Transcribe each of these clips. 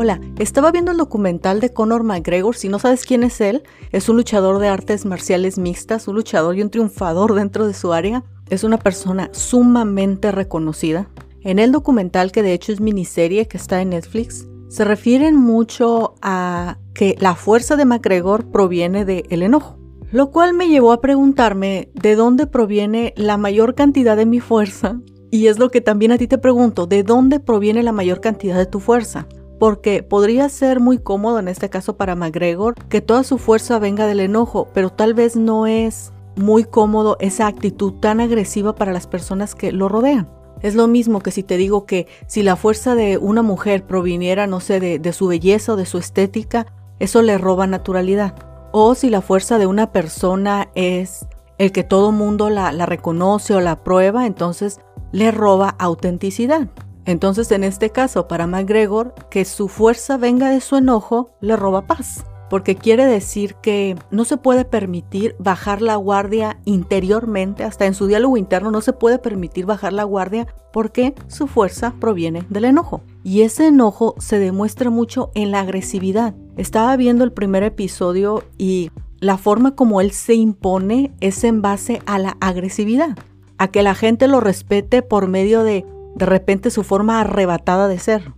Hola, estaba viendo el documental de Conor McGregor. Si no sabes quién es él, es un luchador de artes marciales mixtas, un luchador y un triunfador dentro de su área. Es una persona sumamente reconocida. En el documental, que de hecho es miniserie que está en Netflix, se refieren mucho a que la fuerza de McGregor proviene del enojo. Lo cual me llevó a preguntarme de dónde proviene la mayor cantidad de mi fuerza. Y es lo que también a ti te pregunto, ¿de dónde proviene la mayor cantidad de tu fuerza? Porque podría ser muy cómodo en este caso para McGregor que toda su fuerza venga del enojo, pero tal vez no es muy cómodo esa actitud tan agresiva para las personas que lo rodean. Es lo mismo que si te digo que si la fuerza de una mujer proviniera, no sé, de, su belleza o de su estética, eso le roba naturalidad. O si la fuerza de una persona es el que todo mundo la, la reconoce o la aprueba, entonces le roba autenticidad. Entonces, en este caso, para McGregor, que su fuerza venga de su enojo le roba paz, porque quiere decir que no se puede permitir bajar la guardia interiormente, hasta en su diálogo interno no se puede permitir bajar la guardia porque su fuerza proviene del enojo. Y ese enojo se demuestra mucho en la agresividad. Estaba viendo el primer episodio y la forma como él se impone es en base a la agresividad, a que la gente lo respete por medio de de repente su forma arrebatada de ser.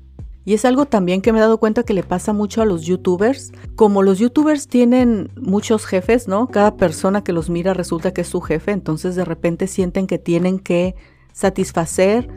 Y es algo también que me he dado cuenta que le pasa mucho a los youtubers. Como los youtubers tienen muchos jefes, ¿no? Cada persona que los mira resulta que es su jefe, entonces de repente sienten que tienen que satisfacer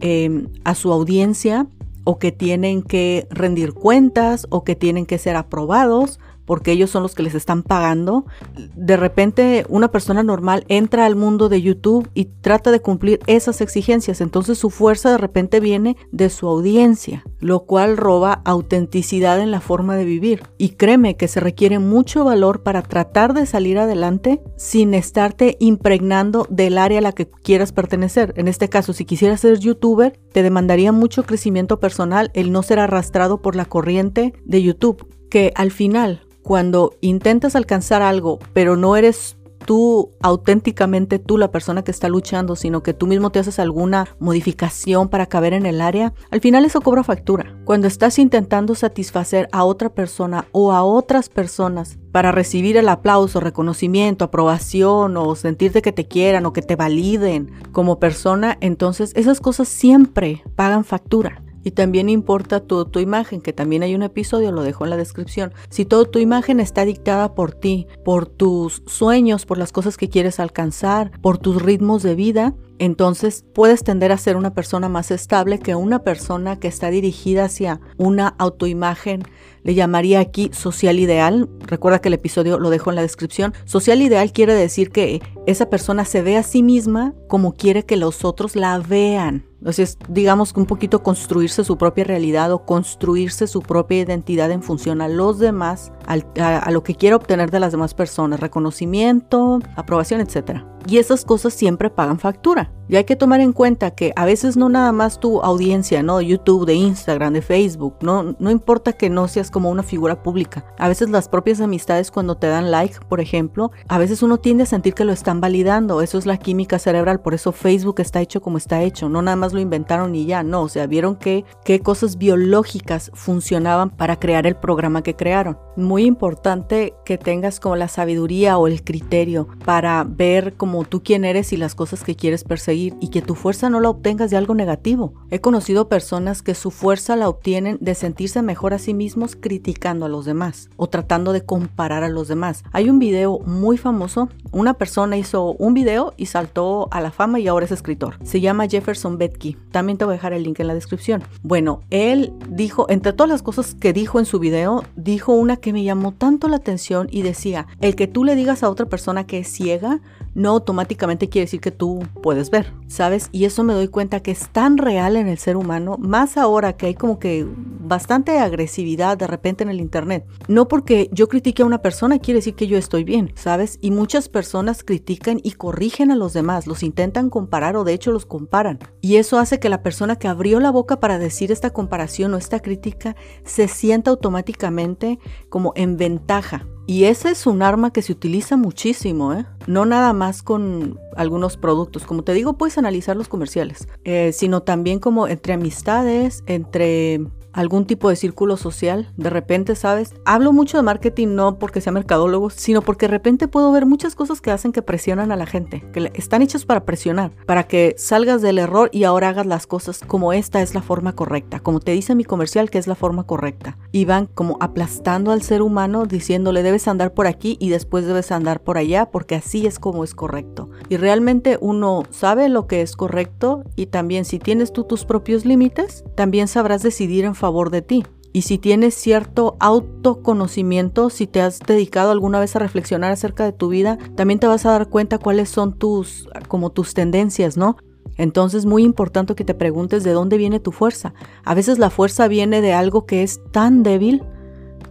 em, a su audiencia o que tienen que rendir cuentas o que tienen que ser aprobados porque ellos son los que les están pagando. De repente una persona normal entra al mundo de YouTube y trata de cumplir esas exigencias, entonces su fuerza de repente viene de su audiencia, lo cual roba autenticidad en la forma de vivir. Y créeme que se requiere mucho valor para tratar de salir adelante sin estarte impregnando del área a la que quieras pertenecer. En este caso, si quisieras ser youtuber, te demandaría mucho crecimiento personal el no ser arrastrado por la corriente de YouTube que al final cuando intentas alcanzar algo, pero no eres tú auténticamente tú la persona que está luchando, sino que tú mismo te haces alguna modificación para caber en el área, al final eso cobra factura. Cuando estás intentando satisfacer a otra persona o a otras personas para recibir el aplauso, reconocimiento, aprobación o sentirte que te quieran o que te validen como persona, entonces esas cosas siempre pagan factura. Y también importa tu, tu imagen, que también hay un episodio, lo dejo en la descripción. Si tu imagen está dictada por ti, por tus sueños, por las cosas que quieres alcanzar, por tus ritmos de vida, entonces puedes tender a ser una persona más estable que una persona que está dirigida hacia una autoimagen. Le llamaría aquí social ideal. Recuerda que el episodio lo dejo en la descripción. Social ideal quiere decir que esa persona se ve a sí misma como quiere que los otros la vean. Entonces, digamos un poquito construirse su propia realidad o construirse su propia identidad en función a los demás, a, lo que quiere obtener de las demás personas, reconocimiento, aprobación, etc. Y esas cosas siempre pagan factura. Y hay que tomar en cuenta que a veces no nada más tu audiencia, ¿no? De YouTube, de Instagram, de Facebook, no, no importa que no seas como una figura pública. A veces las propias amistades cuando te dan like, por ejemplo, a veces uno tiende a sentir que lo están validando. Eso es la química cerebral, por eso Facebook está hecho como está hecho. No nada más lo inventaron y ya, no. O sea, vieron que qué cosas biológicas funcionaban para crear el programa que crearon. Muy importante que tengas como la sabiduría o el criterio para ver como tú quién eres y las cosas que quieres perseguir y que tu fuerza no la obtengas de algo negativo. He conocido personas que su fuerza la obtienen de sentirse mejor a sí mismos criticando a los demás o tratando de comparar a los demás. Hay un video muy famoso, una persona hizo un video y saltó a la fama y ahora es escritor. Se llama Jefferson Betke. También te voy a dejar el link en la descripción. Bueno, él dijo, entre todas las cosas que dijo en su video, dijo una que me llamó tanto la atención y decía, el que tú le digas a otra persona que es ciega, no automáticamente quiere decir que tú puedes ver, ¿sabes? Y eso me doy cuenta que es tan real en el ser humano, más ahora que hay como que bastante agresividad de repente en el Internet. No porque yo critique a una persona quiere decir que yo estoy bien, ¿sabes? Y muchas personas critican y corrigen a los demás, los intentan comparar o de hecho los comparan. Y eso hace que la persona que abrió la boca para decir esta comparación o esta crítica se sienta automáticamente como en ventaja y ese es un arma que se utiliza muchísimo, ¿eh? no nada más con algunos productos. Como te digo, puedes analizar los comerciales, eh, sino también como entre amistades, entre algún tipo de círculo social. De repente, ¿sabes? Hablo mucho de marketing no porque sea mercadólogo, sino porque de repente puedo ver muchas cosas que hacen que presionan a la gente, que están hechas para presionar, para que salgas del error y ahora hagas las cosas como esta es la forma correcta, como te dice mi comercial que es la forma correcta. Y van como aplastando al ser humano diciéndole debes andar por aquí y después debes andar por allá porque así es como es correcto. Y realmente uno sabe lo que es correcto y también si tienes tú tus propios límites, también sabrás decidir en favor de ti. Y si tienes cierto autoconocimiento, si te has dedicado alguna vez a reflexionar acerca de tu vida, también te vas a dar cuenta cuáles son tus como tus tendencias, ¿no? Entonces, muy importante que te preguntes de dónde viene tu fuerza. A veces la fuerza viene de algo que es tan débil,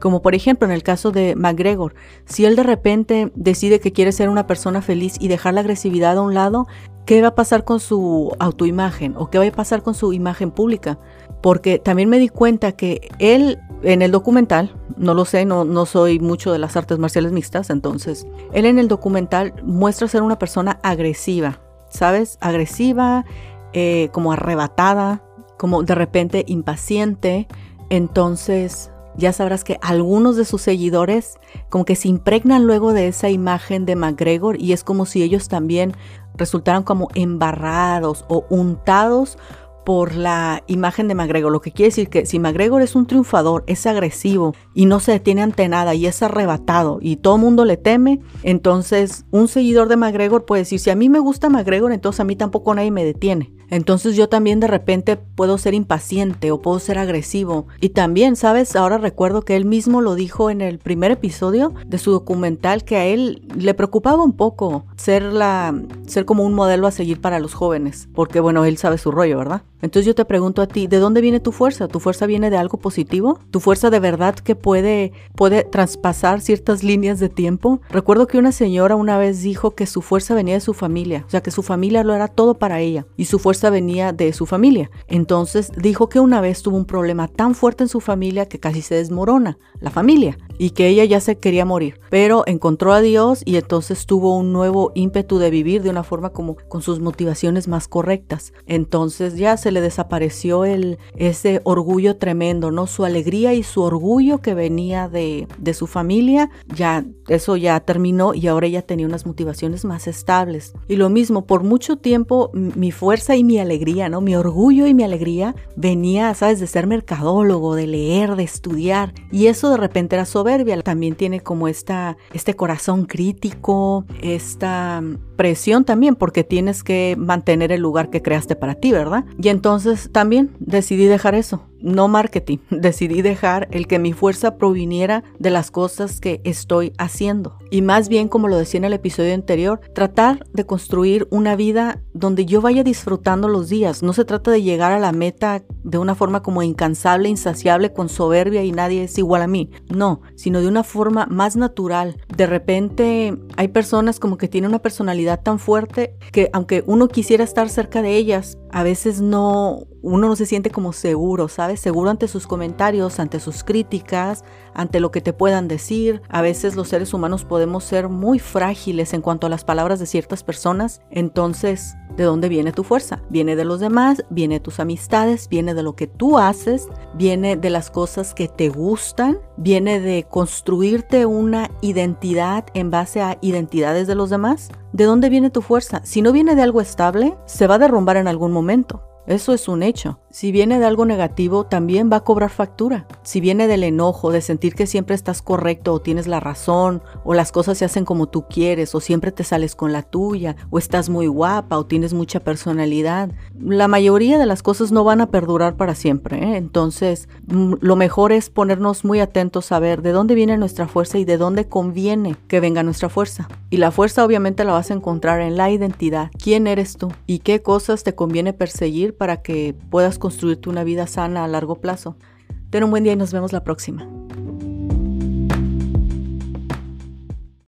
como por ejemplo en el caso de McGregor. Si él de repente decide que quiere ser una persona feliz y dejar la agresividad a un lado, ¿qué va a pasar con su autoimagen o qué va a pasar con su imagen pública? Porque también me di cuenta que él en el documental, no lo sé, no, soy mucho de las artes marciales mixtas, entonces, él en el documental muestra ser una persona agresiva, ¿sabes? Agresiva, eh, como arrebatada, como de repente impaciente. Entonces, ya sabrás que algunos de sus seguidores como que se impregnan luego de esa imagen de McGregor y es como si ellos también resultaran como embarrados o untados por la imagen de McGregor, lo que quiere decir que si McGregor es un triunfador, es agresivo y no se detiene ante nada y es arrebatado y todo el mundo le teme, entonces un seguidor de McGregor puede decir, si a mí me gusta McGregor, entonces a mí tampoco nadie me detiene. Entonces yo también de repente puedo ser impaciente o puedo ser agresivo. Y también, ¿sabes? Ahora recuerdo que él mismo lo dijo en el primer episodio de su documental que a él le preocupaba un poco ser la ser como un modelo a seguir para los jóvenes, porque bueno, él sabe su rollo, ¿verdad? Entonces yo te pregunto a ti, ¿de dónde viene tu fuerza? ¿Tu fuerza viene de algo positivo? ¿Tu fuerza de verdad que puede, puede traspasar ciertas líneas de tiempo? Recuerdo que una señora una vez dijo que su fuerza venía de su familia, o sea, que su familia lo era todo para ella y su fuerza venía de su familia. Entonces dijo que una vez tuvo un problema tan fuerte en su familia que casi se desmorona la familia y que ella ya se quería morir, pero encontró a Dios y entonces tuvo un nuevo ímpetu de vivir de una forma como con sus motivaciones más correctas. Entonces ya se le desapareció el, ese orgullo tremendo, ¿no? Su alegría y su orgullo que venía de, de su familia, ya eso ya terminó y ahora ella tenía unas motivaciones más estables. Y lo mismo, por mucho tiempo mi fuerza y mi alegría, ¿no? Mi orgullo y mi alegría venía, ¿sabes? De ser mercadólogo, de leer, de estudiar. Y eso de repente era también tiene como esta, este corazón crítico, esta presión también, porque tienes que mantener el lugar que creaste para ti, ¿verdad? Y entonces también decidí dejar eso no marketing, decidí dejar el que mi fuerza proviniera de las cosas que estoy haciendo. Y más bien, como lo decía en el episodio anterior, tratar de construir una vida donde yo vaya disfrutando los días. No se trata de llegar a la meta de una forma como incansable, insaciable, con soberbia y nadie es igual a mí. No, sino de una forma más natural. De repente hay personas como que tienen una personalidad tan fuerte que aunque uno quisiera estar cerca de ellas, a veces no uno no se siente como seguro, ¿sabes? Seguro ante sus comentarios, ante sus críticas, ante lo que te puedan decir. A veces los seres humanos podemos ser muy frágiles en cuanto a las palabras de ciertas personas. Entonces, ¿de dónde viene tu fuerza? Viene de los demás, viene de tus amistades, viene de lo que tú haces, viene de las cosas que te gustan, viene de construirte una identidad en base a identidades de los demás. ¿De dónde viene tu fuerza? Si no viene de algo estable, se va a derrumbar en algún momento. Eso es un hecho. Si viene de algo negativo, también va a cobrar factura. Si viene del enojo, de sentir que siempre estás correcto o tienes la razón, o las cosas se hacen como tú quieres, o siempre te sales con la tuya, o estás muy guapa, o tienes mucha personalidad, la mayoría de las cosas no van a perdurar para siempre. ¿eh? Entonces, mm, lo mejor es ponernos muy atentos a ver de dónde viene nuestra fuerza y de dónde conviene que venga nuestra fuerza. Y la fuerza obviamente la vas a encontrar en la identidad. ¿Quién eres tú? ¿Y qué cosas te conviene perseguir? Para que puedas construirte una vida sana a largo plazo. Ten un buen día y nos vemos la próxima.